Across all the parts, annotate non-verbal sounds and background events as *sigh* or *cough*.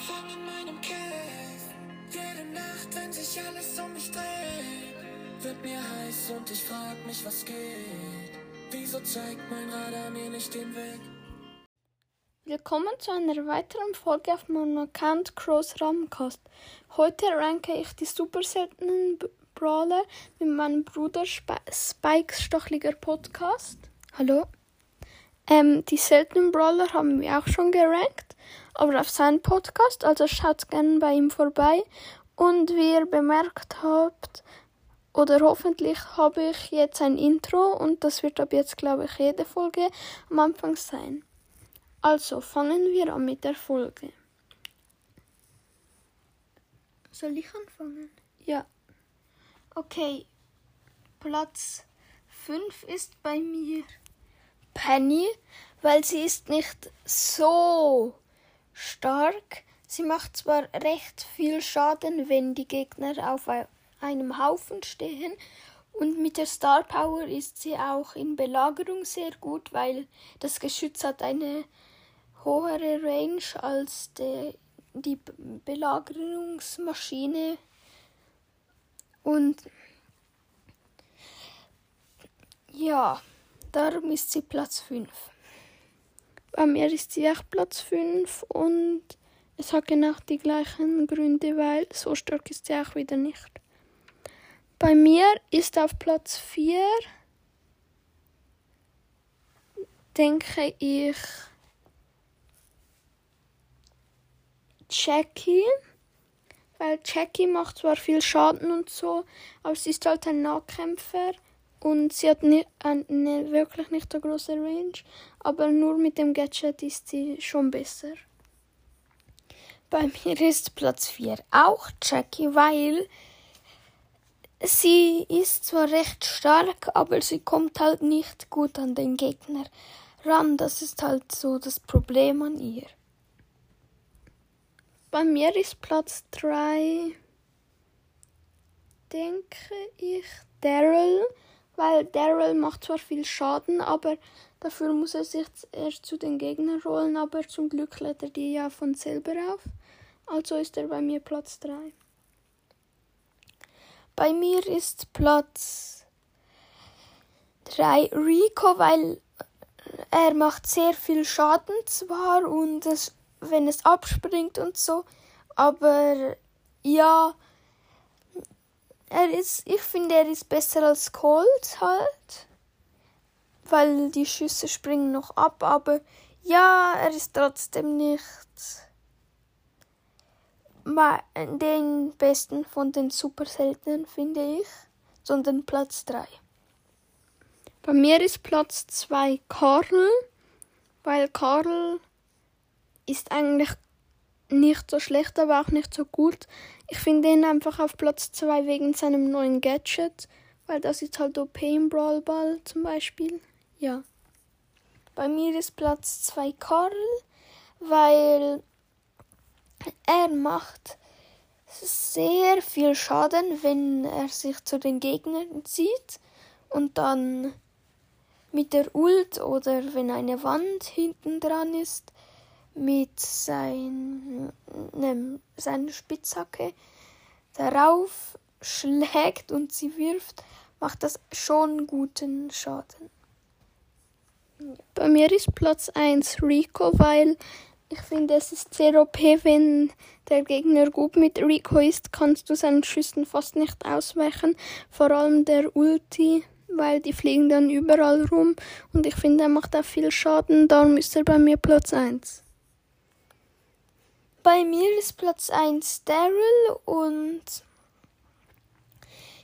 Anfang in meinem Cave. Jede Nacht, wenn sich alles um mich dreht, wird mir heiß und ich frag mich, was geht. Wieso zeigt mein Radar mir nicht den Weg? Willkommen zu einer weiteren Folge auf meinem Account Cross Ramcast. Heute ranke ich die super seltenen Brawler mit meinem Bruder Sp Spikes Stochliger Podcast. Hallo. Ähm, die seltenen Brawler haben wir auch schon gerankt, aber auf seinem Podcast, also schaut gerne bei ihm vorbei. Und wie ihr bemerkt habt, oder hoffentlich habe ich jetzt ein Intro und das wird ab jetzt, glaube ich, jede Folge am Anfang sein. Also fangen wir an mit der Folge. Soll ich anfangen? Ja. Okay. Platz 5 ist bei mir Penny, weil sie ist nicht so stark. Sie macht zwar recht viel Schaden, wenn die Gegner auf ei- einem Haufen stehen. Und mit der Star Power ist sie auch in Belagerung sehr gut, weil das Geschütz hat eine höhere Range als die, die Belagerungsmaschine. Und ja, darum ist sie Platz 5. Bei mir ist sie auch Platz 5 und es hat genau die gleichen Gründe, weil so stark ist sie auch wieder nicht. Bei mir ist auf Platz 4, denke ich, Jackie. Weil Jackie macht zwar viel Schaden und so, aber sie ist halt ein Nahkämpfer und sie hat ni- eine wirklich nicht so große Range, aber nur mit dem Gadget ist sie schon besser. Bei *laughs* mir ist Platz 4 auch Jackie, weil sie ist zwar recht stark, aber sie kommt halt nicht gut an den Gegner ran. Das ist halt so das Problem an ihr. Bei mir ist Platz 3, denke ich, Daryl, weil Daryl macht zwar viel Schaden, aber dafür muss er sich erst zu den Gegnern rollen, aber zum Glück lädt er die ja von selber auf. Also ist er bei mir Platz 3. Bei mir ist Platz 3 Rico, weil er macht sehr viel Schaden zwar und es, wenn es abspringt und so, aber ja, er ist, ich finde, er ist besser als Colt halt, weil die Schüsse springen noch ab, aber ja, er ist trotzdem nicht den besten von den super seltenen, finde ich, sondern Platz 3. Bei mir ist Platz 2 Karl, weil Karl ist eigentlich nicht so schlecht, aber auch nicht so gut. Ich finde ihn einfach auf Platz 2 wegen seinem neuen Gadget, weil das ist halt OP im Brawl Ball zum Beispiel. Ja. Bei mir ist Platz 2 Karl, weil er macht sehr viel Schaden, wenn er sich zu den Gegnern zieht und dann mit der Ult oder wenn eine Wand hinten dran ist, mit seinem, seiner Spitzhacke darauf schlägt und sie wirft, macht das schon guten Schaden. Bei mir ist Platz 1 Rico, weil ich finde, es ist sehr OP, wenn der Gegner gut mit Rico ist, kannst du seinen Schüssen fast nicht ausweichen. Vor allem der Ulti, weil die fliegen dann überall rum und ich finde, er macht auch viel Schaden, darum ist er bei mir Platz 1. Bei mir ist Platz 1 Daryl und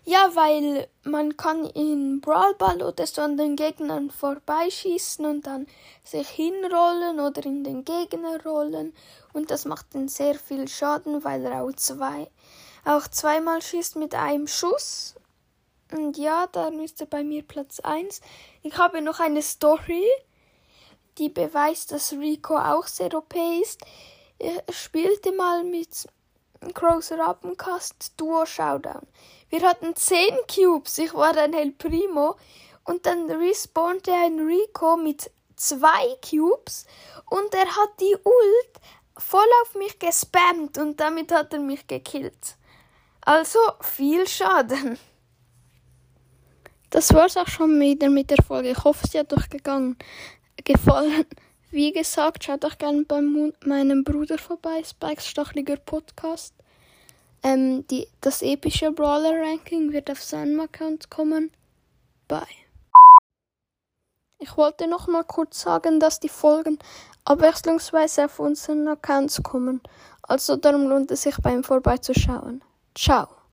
ja, weil man kann in Brawl Ball oder so an den Gegnern vorbeischießen und dann sich hinrollen oder in den Gegner rollen und das macht dann sehr viel Schaden, weil er auch zwei auch zweimal schießt mit einem Schuss. Und ja, dann ist er bei mir Platz 1. Ich habe noch eine Story, die beweist, dass Rico auch sehr OP ist. Ich spielte mal mit Großer Rappencast Duo Showdown. Wir hatten 10 Cubes, ich war ein El Primo und dann respawnte ein Rico mit zwei Cubes und er hat die Ult voll auf mich gespammt und damit hat er mich gekillt. Also viel Schaden. Das war's auch schon wieder mit der Folge. Ich hoffe, sie hat euch gegangen, gefallen. Wie gesagt, schaut doch gerne bei meinem Bruder vorbei, Spikes Stachliger Podcast. Ähm, die, das epische Brawler-Ranking wird auf seinem Account kommen. Bye. Ich wollte noch mal kurz sagen, dass die Folgen abwechslungsweise auf unseren Accounts kommen. Also darum lohnt es sich, bei ihm vorbeizuschauen. Ciao.